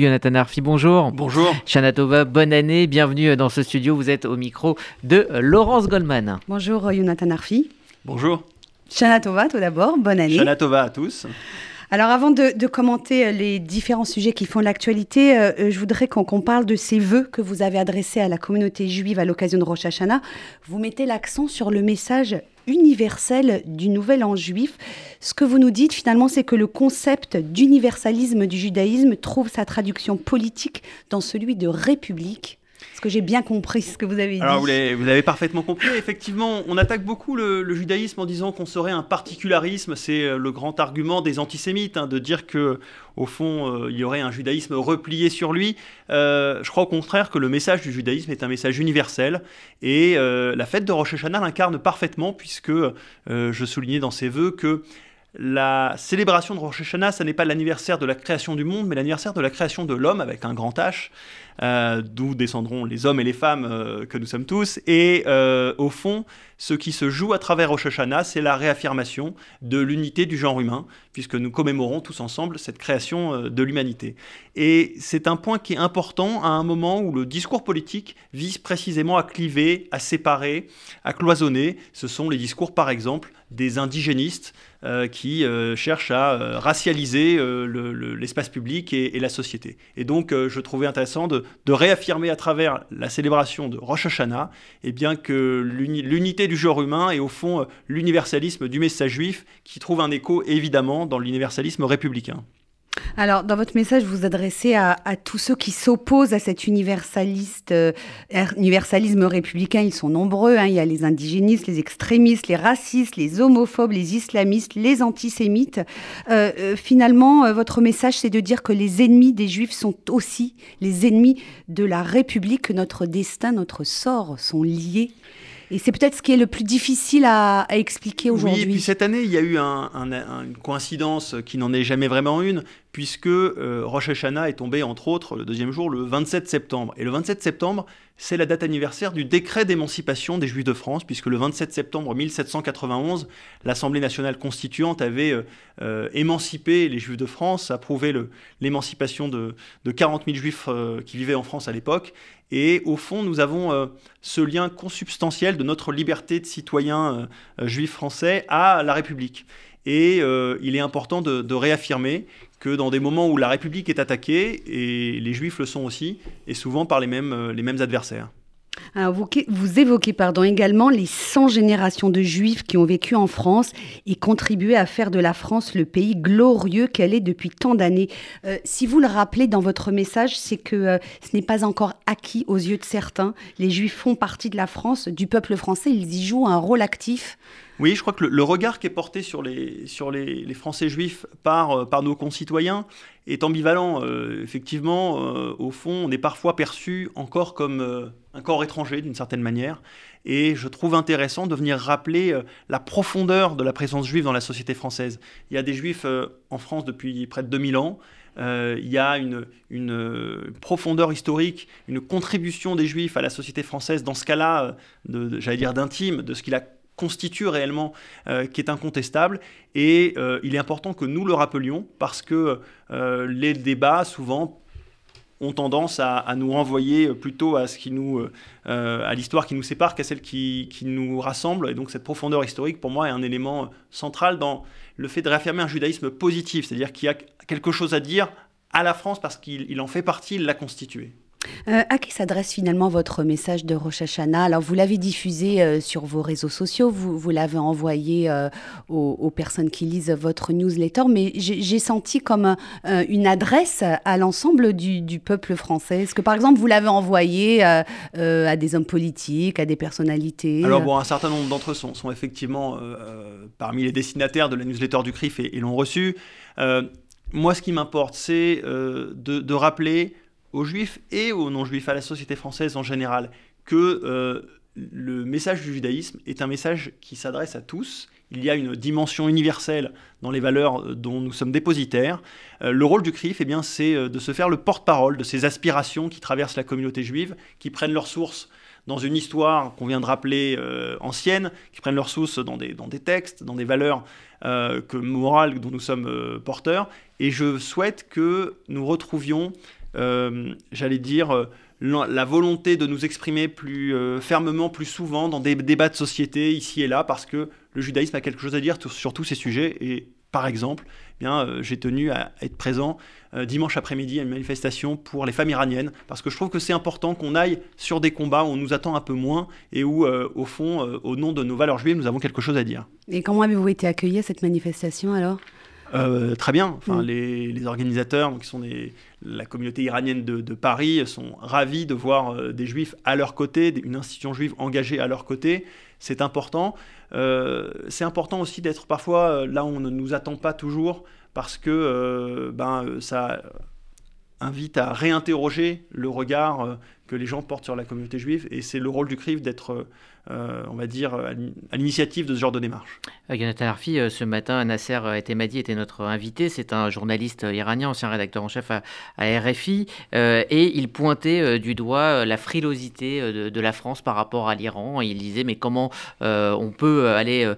Jonathan Arfi, bonjour. Bonjour. Shana Tova, bonne année, bienvenue dans ce studio. Vous êtes au micro de Laurence Goldman. Bonjour Jonathan Arfi. Bonjour. Shana Tova, tout d'abord, bonne année. Shana Tova à tous. Alors avant de, commenter euh, les différents sujets qui font l'actualité, euh, euh, je voudrais qu'on parle de ces vœux que vous avez adressés à la communauté juive à l'occasion de Rosh Hashanah. Vous mettez l'accent sur le message universel du Nouvel An juif. Ce que vous nous dites finalement, c'est que le concept d'universalisme du judaïsme trouve sa traduction politique dans celui de république. Est-ce que j'ai bien compris ce que vous avez dit Alors, vous l'avez parfaitement compris. Effectivement, on attaque beaucoup le, judaïsme en disant qu'on serait un particularisme. C'est euh, le grand argument des antisémites, hein, de dire que au fond, euh, il y aurait un judaïsme replié sur lui. Euh, je crois au contraire que le message du judaïsme est un message universel. Et la fête de Rosh Hashanah l'incarne parfaitement, puisque je soulignais dans ses voeux que la célébration de Rosh Hashanah, ce n'est pas l'anniversaire de la création du monde, mais l'anniversaire de la création de l'homme avec un grand H, d'où descendront les hommes et les femmes euh, que nous sommes tous. Et euh, au fond, ce qui se joue à travers Rosh Hashanah, c'est la réaffirmation de l'unité du genre humain, puisque nous commémorons tous ensemble cette création de l'humanité. Et c'est un point qui est important à un moment où le discours politique vise précisément à cliver, à séparer, à cloisonner. Ce sont les discours, par exemple, des indigénistes qui cherchent à racialiser l'espace public et, la société. Et donc, je trouvais intéressant de, de réaffirmer à travers la célébration de Rosh Hashanah eh bien, que l'unité du genre humain est au fond euh, l'universalisme du message juif qui trouve un écho évidemment dans l'universalisme républicain. Alors, dans votre message, vous vous adressez à, tous ceux qui s'opposent à cet euh, er, universalisme républicain. Ils sont nombreux. Hein. Il y a les indigénistes, les extrémistes, les racistes, les homophobes, les islamistes, les antisémites. Euh, euh, finalement, votre message, c'est de dire que les ennemis des juifs sont aussi les ennemis de la République, que notre destin, notre sort sont liés. Et c'est peut-être ce qui est le plus difficile à, expliquer aujourd'hui. Oui, et puis cette année, il y a eu une coïncidence qui n'en est jamais vraiment une, puisque euh, Rosh Hashanah est tombé, entre autres, le deuxième jour, le 27 septembre. Et le 27 septembre, c'est la date anniversaire du décret d'émancipation des Juifs de France, puisque le 27 septembre 1791, l'Assemblée nationale constituante avait euh, euh, émancipé les Juifs de France, approuvé l'émancipation de, de, 40 000 Juifs qui vivaient en France à l'époque. Et au fond, nous avons ce lien consubstantiel de notre liberté de citoyen juif français à la République. Et il est important de, de réaffirmer que dans des moments où la République est attaquée, et les Juifs le sont aussi, et souvent par les mêmes, euh, les mêmes adversaires. Vous, évoquez pardon, également les 100 générations de Juifs qui ont vécu en France et contribué à faire de la France le pays glorieux qu'elle est depuis tant d'années. Euh, si vous le rappelez dans votre message, c'est que euh, ce n'est pas encore acquis aux yeux de certains. Les Juifs font partie de la France, du peuple français, ils y jouent un rôle actif. Oui, je crois que le, regard qui est porté sur les, sur les, Français juifs par, euh, par nos concitoyens est ambivalent. Euh, effectivement, euh, au fond, on est parfois perçu encore comme un corps étranger d'une certaine manière. Et je trouve intéressant de venir rappeler la profondeur de la présence juive dans la société française. Il y a des juifs en France depuis près de 2000 ans. il y a une, une, profondeur historique, une contribution des juifs à la société française dans ce cas-là, j'allais dire d'intime, de ce qu'il a constitue réellement, euh, qui est incontestable. Et euh, il est important que nous le rappelions parce que euh, les débats, souvent, ont tendance à, nous renvoyer plutôt à ce qui nous, à l'histoire qui nous sépare qu'à celle qui, qui, nous rassemble. Et donc cette profondeur historique, pour moi, est un élément central dans le fait de réaffirmer un judaïsme positif, c'est-à-dire qu'il y a quelque chose à dire à la France parce qu'il en fait partie, il l'a constitué. Euh, à qui s'adresse finalement votre message de Rosh Hashanah? Alors, vous l'avez diffusé euh, sur vos réseaux sociaux, vous, l'avez envoyé euh, aux, personnes qui lisent votre newsletter, mais j'ai senti comme une adresse à l'ensemble du, peuple français. Est-ce que, par exemple, vous l'avez envoyé à des hommes politiques, à des personnalités? Alors, bon, un certain nombre d'entre eux sont, effectivement parmi les destinataires de la newsletter du CRIF et, l'ont reçu. moi, ce qui m'importe, c'est de rappeler aux juifs et aux non-juifs, à la société française en général, que euh, le message du judaïsme est un message qui s'adresse à tous. Il y a une dimension universelle dans les valeurs euh, dont nous sommes dépositaires. Euh, le rôle du CRIF, eh bien, c'est de se faire le porte-parole de ces aspirations qui traversent la communauté juive, qui prennent leur source dans une histoire qu'on vient de rappeler ancienne, qui prennent leur source dans des, dans des textes, dans des valeurs que, morales dont nous sommes porteurs. Et je souhaite que nous retrouvions j'allais dire, la volonté de nous exprimer plus fermement, plus souvent dans des débats de société ici et là, parce que le judaïsme a quelque chose à dire sur tous ces sujets. Et par exemple, eh bien, euh, j'ai tenu à être présent euh, dimanche après-midi à une manifestation pour les femmes iraniennes, parce que je trouve que c'est important qu'on aille sur des combats où on nous attend un peu moins et où, euh, au fond, au nom de nos valeurs juives, nous avons quelque chose à dire. Et comment avez-vous été accueilli à cette manifestation alors? Très bien. Enfin, mm. les, organisateurs, qui sont la communauté iranienne de, Paris, sont ravis de voir des juifs à leur côté, une institution juive engagée à leur côté. C'est important. Euh, c'est important aussi d'être parfois euh, là où on ne nous attend pas toujours, parce que euh, ben, ça invite à réinterroger le regard que les gens portent sur la communauté juive, et c'est le rôle du CRIF d'être euh, on va dire, à l'initiative de ce genre de démarche. Euh, Jonathan Arfi, euh, ce matin, Nasser Etemadi était notre invité. C'est un journaliste iranien, ancien rédacteur en chef à, RFI, et il pointait du doigt la frilosité de, la France par rapport à l'Iran. Il disait mais comment on peut aller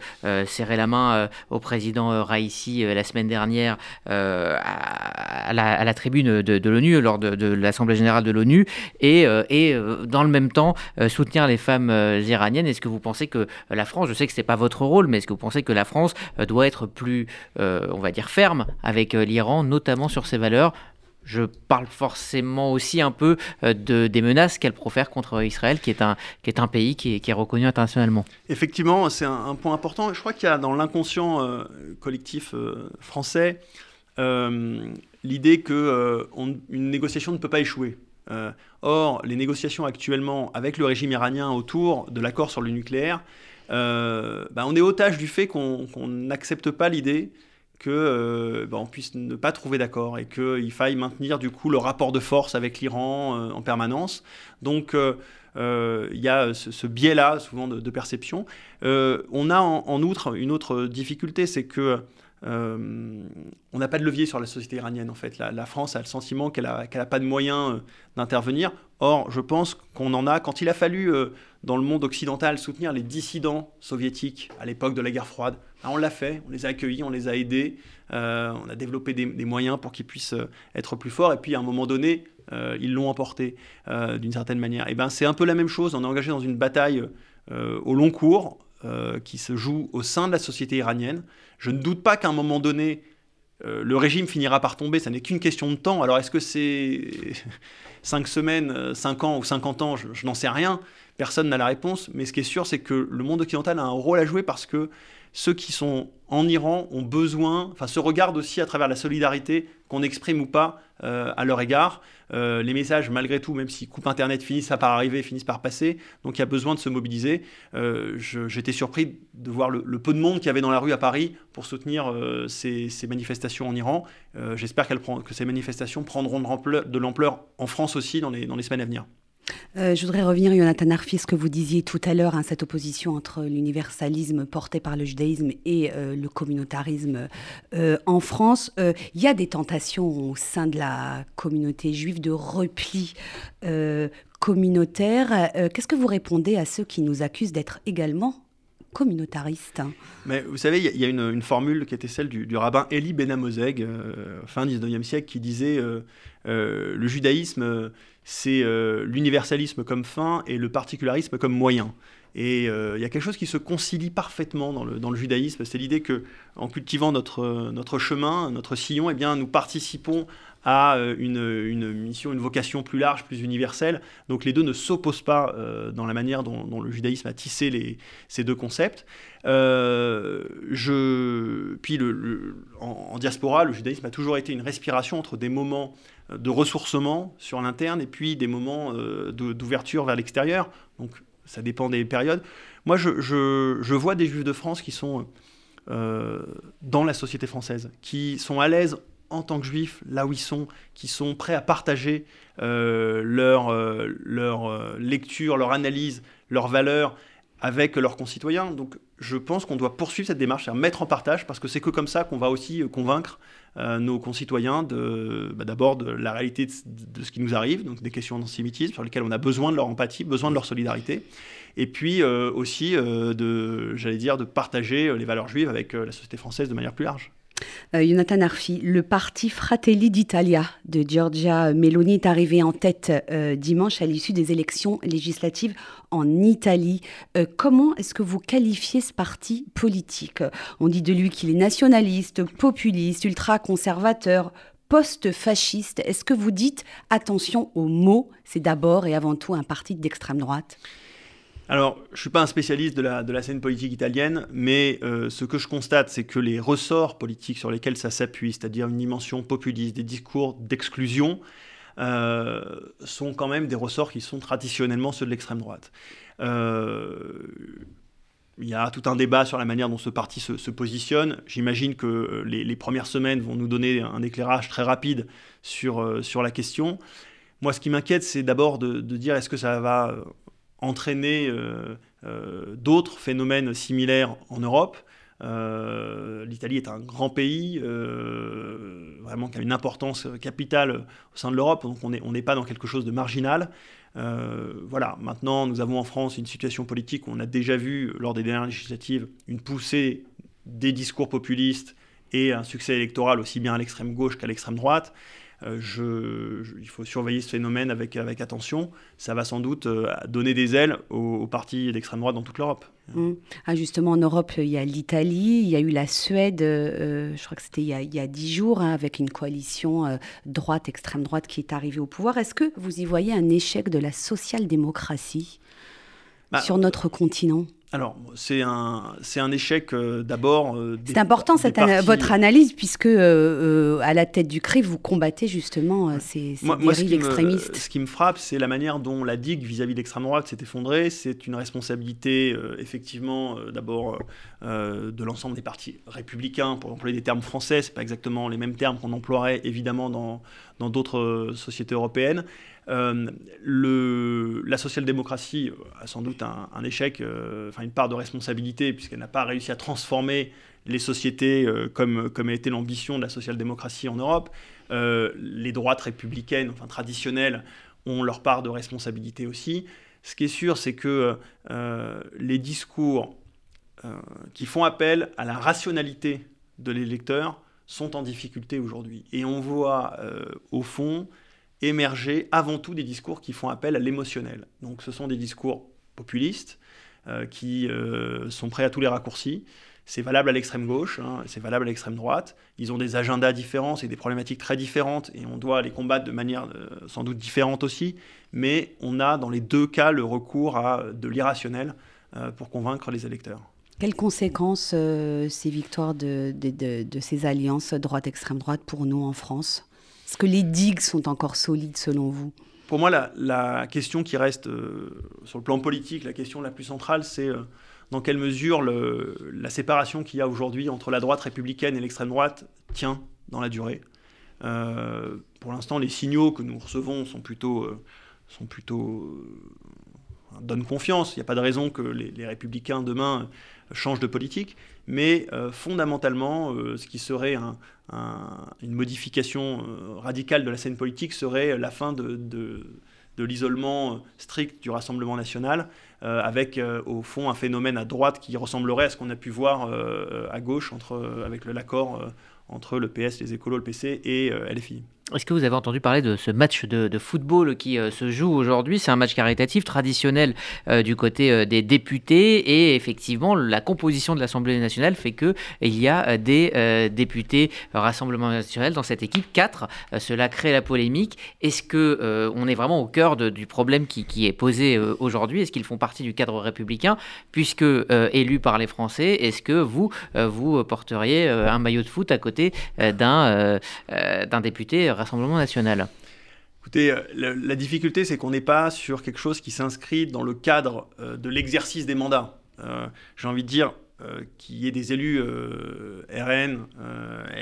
serrer la main au président Raisi la semaine dernière à, la, tribune de, l'ONU lors de, l'Assemblée générale de l'ONU et dans le même temps soutenir les femmes iraniennes est-ce que vous pensez que la France, je sais que ce n'est pas votre rôle, mais est-ce que vous pensez que la France euh, doit être plus, euh, on va dire, ferme avec euh, l'Iran, notamment sur ses valeurs? Je parle forcément aussi un peu de, des menaces qu'elle profère contre Israël, qui est un, qui est un pays qui est, reconnu internationalement. Effectivement, c'est un, point important. Je crois qu'il y a dans l'inconscient collectif français l'idée qu'une négociation ne peut pas échouer. Euh, or, les négociations actuellement avec le régime iranien autour de l'accord sur le nucléaire, euh, bah, on est otage du fait qu'on n'accepte pas l'idée qu'on euh, bah, puisse ne pas trouver d'accord et qu'il faille maintenir du coup le rapport de force avec l'Iran en permanence. Donc il y a ce, biais-là souvent de, perception. on a en, outre une autre difficulté, c'est que euh, on n'a pas de levier sur la société iranienne en fait. La, France a le sentiment qu'elle n'a pas de moyens euh, d'intervenir. Or, je pense qu'on en a. Quand il a fallu euh, dans le monde occidental soutenir les dissidents soviétiques à l'époque de la guerre froide, ben, on l'a fait. On les a accueillis, on les a aidés. on a développé des, moyens pour qu'ils puissent être plus forts. Et puis à un moment donné, ils l'ont emporté d'une certaine manière. Et ben c'est un peu la même chose. On est engagé dans une bataille au long cours qui se joue au sein de la société iranienne. Je ne doute pas qu'à un moment donné, euh, le régime finira par tomber, ça n'est qu'une question de temps. Alors est-ce que c'est 5 semaines, 5 ans ou 50 ans, je n'en sais rien, personne n'a la réponse, mais ce qui est sûr, c'est que le monde occidental a un rôle à jouer parce que ceux qui sont en Iran ont besoin, enfin se regardent aussi à travers la solidarité qu'on exprime ou pas euh, à leur égard. Euh, les messages, malgré tout, même si coupe Internet finissent par arriver, finissent par passer, donc il y a besoin de se mobiliser. Euh, j'étais surpris de voir le, peu de monde qu'il y avait dans la rue à Paris pour soutenir ces, manifestations en Iran. J'espère que ces manifestations prendront de l'ampleur en France aussi dans les semaines à venir. Euh, je voudrais revenir, Jonathan Arfi, ce que vous disiez tout à l'heure, hein, cette opposition entre l'universalisme porté par le judaïsme et euh, le communautarisme euh, en France. Il y a des tentations au sein de la communauté juive de repli communautaire. Qu'est-ce que vous répondez à ceux qui nous accusent d'être également communautaristes? Mais vous savez, il y, a une, formule qui était celle du, rabbin Eli Benamozeg, fin 19e siècle, qui disait le judaïsme c'est euh, l'universalisme comme fin et le particularisme comme moyen. Et euh, il y a quelque chose qui se concilie parfaitement dans le, judaïsme, c'est l'idée que en cultivant notre, notre chemin, notre sillon, eh bien, nous participons à euh, une, mission, une vocation plus large, plus universelle. Donc les deux ne s'opposent pas dans la manière dont, le judaïsme a tissé ces deux concepts. je, puis en, diaspora, le judaïsme a toujours été une respiration entre des moments de ressourcement sur l'interne et puis des moments euh, d'ouverture vers l'extérieur. Donc ça dépend des périodes. Moi, je, vois des juifs de France qui sont euh, dans la société française, qui sont à l'aise en tant que juifs, là où ils sont, qui sont prêts à partager euh, leur, leur lecture, leur analyse, leurs valeurs avec leurs concitoyens. Donc je pense qu'on doit poursuivre cette démarche, à mettre en partage, parce que c'est que comme ça qu'on va aussi convaincre euh, nos concitoyens de, bah, d'abord de la réalité de, ce qui nous arrive, donc des questions d'antisémitisme sur lesquelles on a besoin de leur empathie, besoin de leur solidarité, et puis euh, aussi euh, de, j'allais dire, de partager les valeurs juives avec la société française de manière plus large. Euh, Jonathan Arfi, le parti Fratelli d'Italia de Giorgia Meloni est arrivé en tête euh, dimanche à l'issue des élections législatives en Italie. Euh, comment est-ce que vous qualifiez ce parti politique? On dit de lui qu'il est nationaliste, populiste, ultra-conservateur, post-fasciste. Est-ce que vous dites attention aux mots? C'est d'abord et avant tout un parti d'extrême droite alors, je ne suis pas un spécialiste de la, scène politique italienne, mais euh, ce que je constate, c'est que les ressorts politiques sur lesquels ça s'appuie, c'est-à-dire une dimension populiste, des discours d'exclusion, euh, sont quand même des ressorts qui sont traditionnellement ceux de l'extrême droite. Euh, il y a tout un débat sur la manière dont ce parti se, positionne. J'imagine que les, premières semaines vont nous donner un éclairage très rapide sur, la question. Moi, ce qui m'inquiète, c'est d'abord de, dire est-ce que ça va entraîner euh, euh, d'autres phénomènes similaires en Europe. Euh, L'Italie est un grand pays, vraiment qui a une importance capitale au sein de l'Europe, donc on n'est pas dans quelque chose de marginal. voilà, maintenant nous avons en France une situation politique où on a déjà vu lors des dernières législatives une poussée des discours populistes et un succès électoral aussi bien à l'extrême gauche qu'à l'extrême droite. Euh, je, il faut surveiller ce phénomène avec, avec attention. Ça va sans doute euh, donner des ailes aux, partis d'extrême droite dans toute l'Europe. Mmh. Ah, justement, en Europe, il y a l'Italie, il y a eu la Suède, euh, je crois que c'était il, y a dix jours, hein, avec une coalition droite, extrême droite qui est arrivée au pouvoir. Est-ce que vous y voyez un échec de la social-démocratie bah, sur notre continent? Alors, c'est un, c'est un échec euh, d'abord. Euh, c'est important cette votre analyse, puisque euh, à la tête du CRI, vous combattez justement ces, ces dérives extrémistes. ce qui me frappe, c'est la manière dont la digue vis-à-vis de l'extrême droite s'est effondrée. C'est une responsabilité, effectivement, d'abord de l'ensemble des partis républicains, pour employer des termes français. Ce pas exactement les mêmes termes qu'on emploierait évidemment dans, dans d'autres sociétés européennes. Euh, la social-démocratie a sans doute un, échec, euh, enfin une part de responsabilité, puisqu'elle n'a pas réussi à transformer les sociétés euh, comme a été l'ambition de la social-démocratie en Europe. les droites républicaines, enfin traditionnelles, ont leur part de responsabilité aussi. Ce qui est sûr, c'est que les discours qui font appel à la rationalité de l'électeur sont en difficulté aujourd'hui. Et on voit au fond émerger avant tout des discours qui font appel à l'émotionnel. Donc ce sont des discours populistes euh, qui euh, sont prêts à tous les raccourcis. C'est valable à l'extrême gauche, hein, c'est valable à l'extrême droite. Ils ont des agendas différents, c'est des problématiques très différentes et on doit les combattre de manière euh, sans doute différente aussi. Mais on a dans les deux cas le recours à de l'irrationnel pour convaincre les électeurs. Quelles conséquences ces victoires de, ces alliances droite-extrême droite pour nous en France? Est-ce que les digues sont encore solides selon vous Pour moi, la, question qui reste euh, sur le plan politique, la question la plus centrale, c'est euh, dans quelle mesure la séparation qu'il y a aujourd'hui entre la droite républicaine et l'extrême droite tient dans la durée. Euh, pour l'instant, les signaux que nous recevons sont plutôt, sont plutôt donnent confiance. Il n'y a pas de raison que les républicains demain change de politique, mais euh, fondamentalement, euh, ce qui serait une modification euh, radicale de la scène politique serait la fin de, l'isolement strict du Rassemblement national, avec au fond un phénomène à droite qui ressemblerait à ce qu'on a pu voir à gauche avec l'accord entre le PS, les écolos, le PC et LFI. Est-ce que vous avez entendu parler de ce match de, football qui euh, se joue aujourd'hui? C'est un match caritatif traditionnel euh, du côté euh, des députés et effectivement la composition de l'Assemblée nationale fait que il y a des députés Rassemblement national dans cette équipe, 4. cela crée la polémique. Est-ce que on est vraiment au cœur du problème qui, est posé aujourd'hui? Est-ce qu'ils font partie du cadre républicain? Puisque élus par les Français Est-ce que vous vous porteriez un maillot de foot à côté d'un d'un député Rassemblement national Écoutez, euh, la, difficulté, c'est qu'on n'est pas sur quelque chose qui s'inscrit dans le cadre euh, de l'exercice des mandats. Euh, j'ai envie de dire qu'il y ait des élus RN,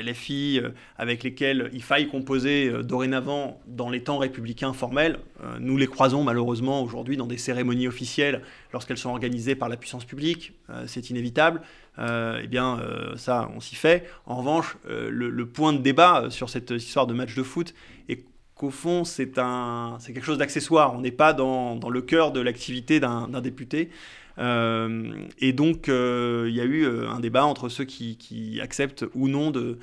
LFI, avec lesquels il faille composer dorénavant dans les temps républicains formels. nous les croisons malheureusement aujourd'hui dans des cérémonies officielles lorsqu'elles sont organisées par la puissance publique. c'est inévitable. eh bien, ça, on s'y fait. En revanche, le, point de débat sur cette histoire de match de foot est qu'au fond, c'est quelque chose d'accessoire. On n'est pas dans, le cœur de l'activité d'un député. Et donc, il y a eu un débat entre ceux qui, acceptent ou non de,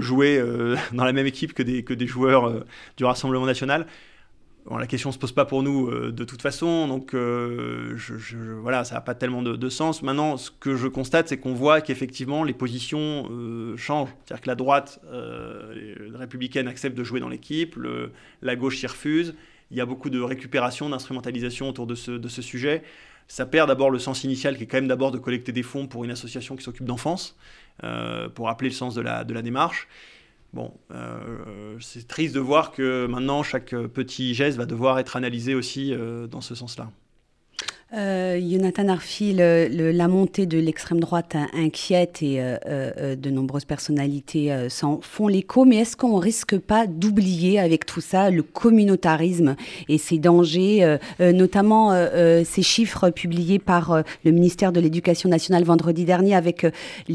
jouer dans la même équipe que des, joueurs du Rassemblement national la question ne se pose pas pour nous euh, de toute façon, donc euh, voilà, ça n'a pas tellement de, sens. Maintenant, ce que je constate, c'est qu'on voit qu'effectivement les positions euh, changent. C'est-à-dire que la droite républicaine accepte de jouer dans l'équipe, la gauche y refuse. Il y a beaucoup de récupération, d'instrumentalisation autour de ce sujet. Ça perd d'abord le sens initial, qui est quand même d'abord de collecter des fonds pour une association qui s'occupe d'enfance, pour rappeler le sens de la, de la démarche. Bon, euh, c'est triste de voir que maintenant chaque petit geste va devoir être analysé aussi euh, dans ce sens-là. Euh, Jonathan Arfi, la montée de l'extrême droite inquiète et euh, euh, de nombreuses personnalités s'en font l'écho, mais est-ce qu'on risque pas d'oublier avec tout ça le communautarisme et ses dangers, notamment ces chiffres publiés par le ministère de l'Éducation nationale vendredi dernier avec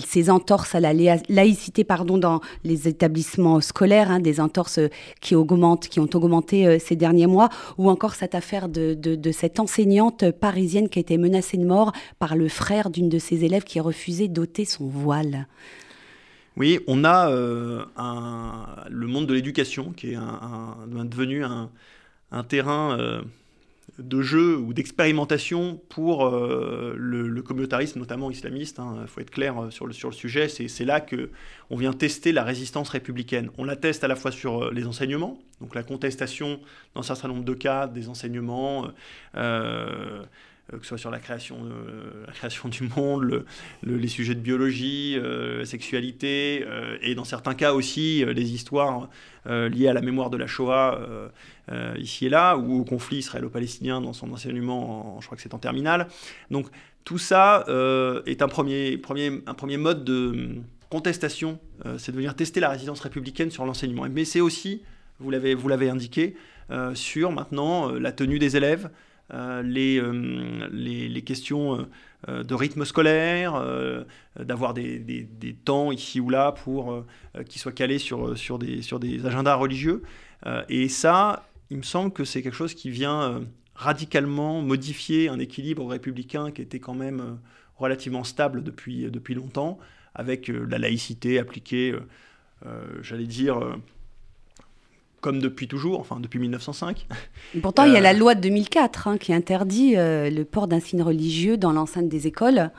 ces entorses à la laïcité pardon, dans les établissements scolaires, hein, des entorses qui, augmentent, qui ont augmenté ces derniers mois, ou encore cette affaire de, de cette enseignante parisienne qui a été menacée de mort par le frère d'une de ses élèves qui a refusé d'ôter son voile. Oui, on a euh, le monde de l'éducation qui est devenu un, terrain euh, de jeu ou d'expérimentation pour euh, le, communautarisme, notamment islamiste. Il hein. faut être clair sur le, sur le sujet. C'est là qu'on vient tester la résistance républicaine. On la teste à la fois sur les enseignements, donc la contestation dans un certain nombre de cas des enseignements. Euh, que ce soit sur la création, la création du monde, les sujets de biologie, euh, sexualité, euh, et dans certains cas aussi les histoires liées à la mémoire de la Shoah ici et là, ou au conflit israélo-palestinien dans son enseignement, je crois que c'est en terminale. Donc tout ça est un premier, premier, un premier mode de contestation, c'est de venir tester la résistance républicaine sur l'enseignement. Mais c'est aussi, vous l'avez indiqué, sur maintenant la tenue des élèves, euh, euh, les, les, questions euh, de rythme scolaire, d'avoir des, des, temps ici ou là pour qu'ils soient calés sur, sur, des, sur des agendas religieux. et ça, il me semble que c'est quelque chose qui vient radicalement modifier un équilibre républicain qui était quand même relativement stable depuis, depuis longtemps, avec la laïcité appliquée, j'allais dire, comme depuis toujours, enfin depuis 1905. Pourtant, il y a la euh, loi de 2004 hein, qui interdit euh, le port d'un signe religieux dans l'enceinte des écoles.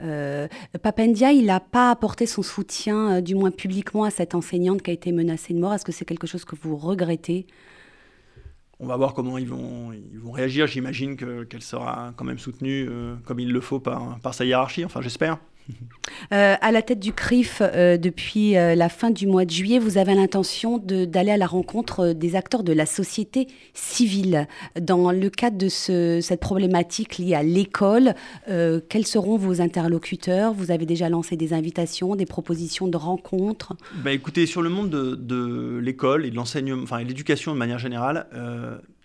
Euh, Papendia, il n'a pas apporté son soutien, du moins publiquement, à cette enseignante qui a été menacée de mort. Est-ce que c'est quelque chose que vous regrettez? On va voir comment ils vont, ils vont réagir. J'imagine qu'elle sera quand même soutenue comme il le faut par, par sa hiérarchie, enfin j'espère. Euh, à la tête du CRIF euh, depuis euh, la fin du mois de juillet, vous avez l'intention d'aller à la rencontre des acteurs de la société civile. Dans le cadre de cette problématique liée à l'école, quels seront vos interlocuteurs? Vous avez déjà lancé des invitations, des propositions de rencontres? Bah, Écoutez, sur le monde de, l'école et de l'enseignement, enfin l'éducation de manière générale,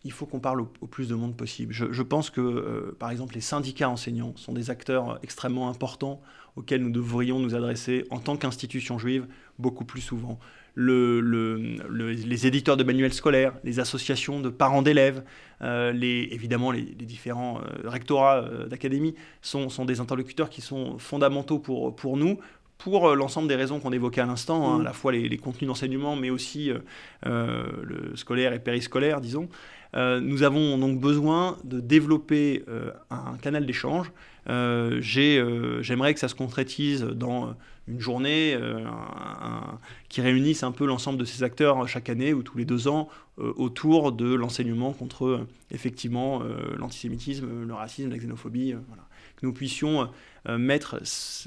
il faut qu'on parle au, plus de monde possible. Je, pense que, par exemple, les syndicats enseignants sont des acteurs extrêmement importants auxquels nous devrions nous adresser en tant qu'institution juive beaucoup plus souvent. les éditeurs de manuels scolaires, les associations de parents d'élèves, euh, évidemment les, différents euh, rectorats euh, d'académie sont, des interlocuteurs qui sont fondamentaux pour, pour nous, pour l'ensemble des raisons qu'on évoquait à l'instant, hein, à la fois les, les contenus d'enseignement, mais aussi le scolaire et périscolaire, disons. nous avons donc besoin de développer un canal d'échange euh, euh, j'aimerais que ça se concrétise dans une journée qui réunisse un peu l'ensemble de ces acteurs chaque année ou tous les deux ans euh, autour de l'enseignement contre effectivement l'antisémitisme, le racisme, la xénophobie. Que nous puissions mettre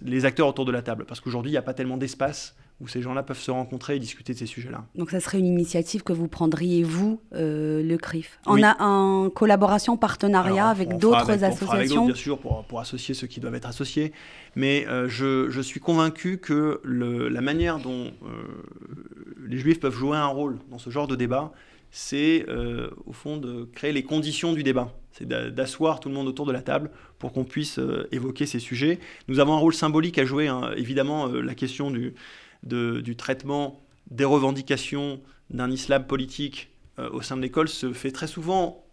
les acteurs autour de la table. Parce qu'aujourd'hui, il n'y a pas tellement d'espace où ces gens-là peuvent se rencontrer et discuter de ces sujets-là. Donc ça serait une initiative que vous prendriez, vous, euh, le CRIF? On a en collaboration, partenariat avec d'autres associations? avec Bien sûr, pour, pour, associer ceux qui doivent être associés. Mais euh, je, je, suis convaincu que le, la manière dont euh, les juifs peuvent jouer un rôle dans ce genre de débat, c'est au fond de créer les conditions du débat. C'est d'asseoir tout le monde autour de la table pour qu'on puisse évoquer ces sujets. Nous avons un rôle symbolique à jouer, hein. évidemment, la question du du traitement des revendications d'un islam politique euh, au sein de l'école se fait très souvent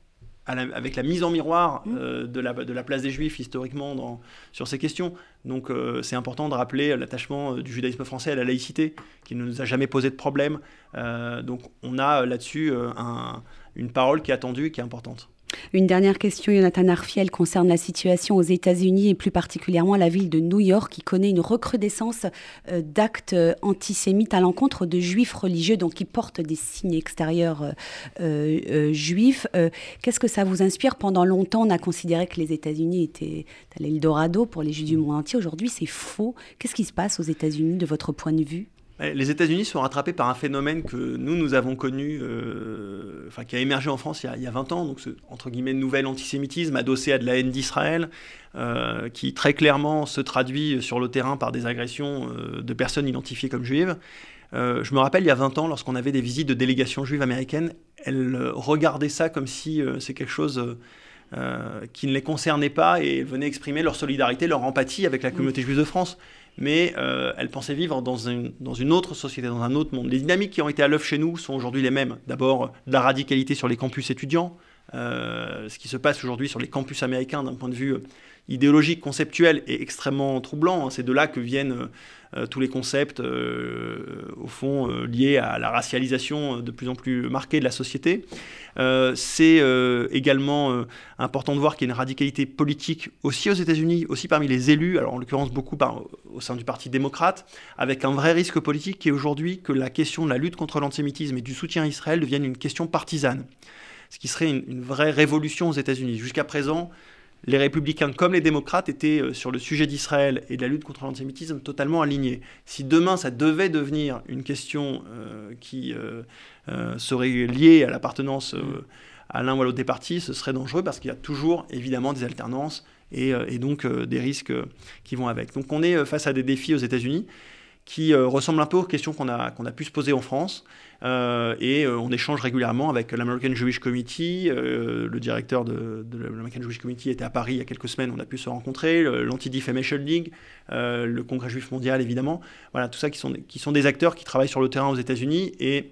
avec la mise en miroir mmh. de, la, de, la, place des Juifs historiquement dans, sur ces questions. Donc c'est important de rappeler l'attachement du judaïsme français à la laïcité, qui ne nous a jamais posé de problème. donc on a là-dessus un, une parole qui est attendue et qui est importante. Une dernière question, Jonathan Arfiel, concerne la situation aux États-Unis et plus particulièrement la ville de New York qui connaît une recrudescence euh, d'actes euh, antisémites à l'encontre de juifs religieux, donc qui portent des signes extérieurs euh, juifs. Qu'est-ce que ça vous inspire? Pendant longtemps, on a considéré que les États-Unis étaient l'Eldorado pour les juifs du monde entier. Aujourd'hui, c'est faux. Qu'est-ce qui se passe aux États-Unis de votre point de vue? Les États-Unis sont rattrapés par un phénomène que nous, nous avons connu, euh, enfin, qui a émergé en France il y a, 20 ans, donc ce entre guillemets nouvel antisémitisme adossé à de la haine d'Israël, euh, qui très clairement se traduit sur le terrain par des agressions euh, de personnes identifiées comme juives. je me rappelle il y a 20 ans, lorsqu'on avait des visites de délégations juives américaines, elles regardaient ça comme si c'est quelque chose qui ne les concernait pas et venaient exprimer leur solidarité, leur empathie avec la communauté juive de France mais euh, elle pensait vivre dans une, dans une autre société, dans un autre monde. Les dynamiques qui ont été à l'œuvre chez nous sont aujourd'hui les mêmes. D'abord, la radicalité sur les campus étudiants, euh, ce qui se passe aujourd'hui sur les campus américains d'un point de vue idéologique, conceptuel est extrêmement troublant. C'est de là que viennent euh, tous les concepts, euh, au fond, euh, liés à la racialisation de plus en plus marquée de la société. c'est également important de voir qu'il y a une radicalité politique aussi aux États-Unis, aussi parmi les élus, alors en l'occurrence beaucoup au sein du Parti démocrate, avec un vrai risque politique qui est aujourd'hui que la question de la lutte contre l'antisémitisme et du soutien à Israël devienne une question partisane ce qui serait une vraie révolution aux États-Unis. Jusqu'à présent, les républicains comme les démocrates étaient euh, sur le sujet d'Israël et de la lutte contre l'antisémitisme totalement alignés. Si demain ça devait devenir une question euh, qui euh, serait liée à l'appartenance à l'un ou à l'autre des partis, ce serait dangereux parce qu'il y a toujours évidemment des alternances et, et donc des risques qui vont avec. Donc on est face à des défis aux États-Unis qui euh, ressemble un peu aux questions qu'on a, qu'on a pu se poser en France. Euh, et euh, on échange régulièrement avec l'American Jewish Committee. le directeur de, l'American Jewish Committee était à Paris il y a quelques semaines, on a pu se rencontrer. L'Anti-Defamation League, le Congrès juif mondial évidemment. Voilà, tout ça qui sont, qui sont des acteurs qui travaillent sur le terrain aux États-Unis. Et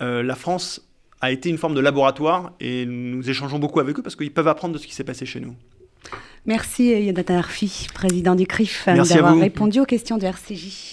la France a été une forme de laboratoire et nous échangeons beaucoup avec eux parce qu'ils peuvent apprendre de ce qui s'est passé chez nous. Merci Yonatan Arfi, président du CRIF, d'avoir répondu aux questions de RCJ.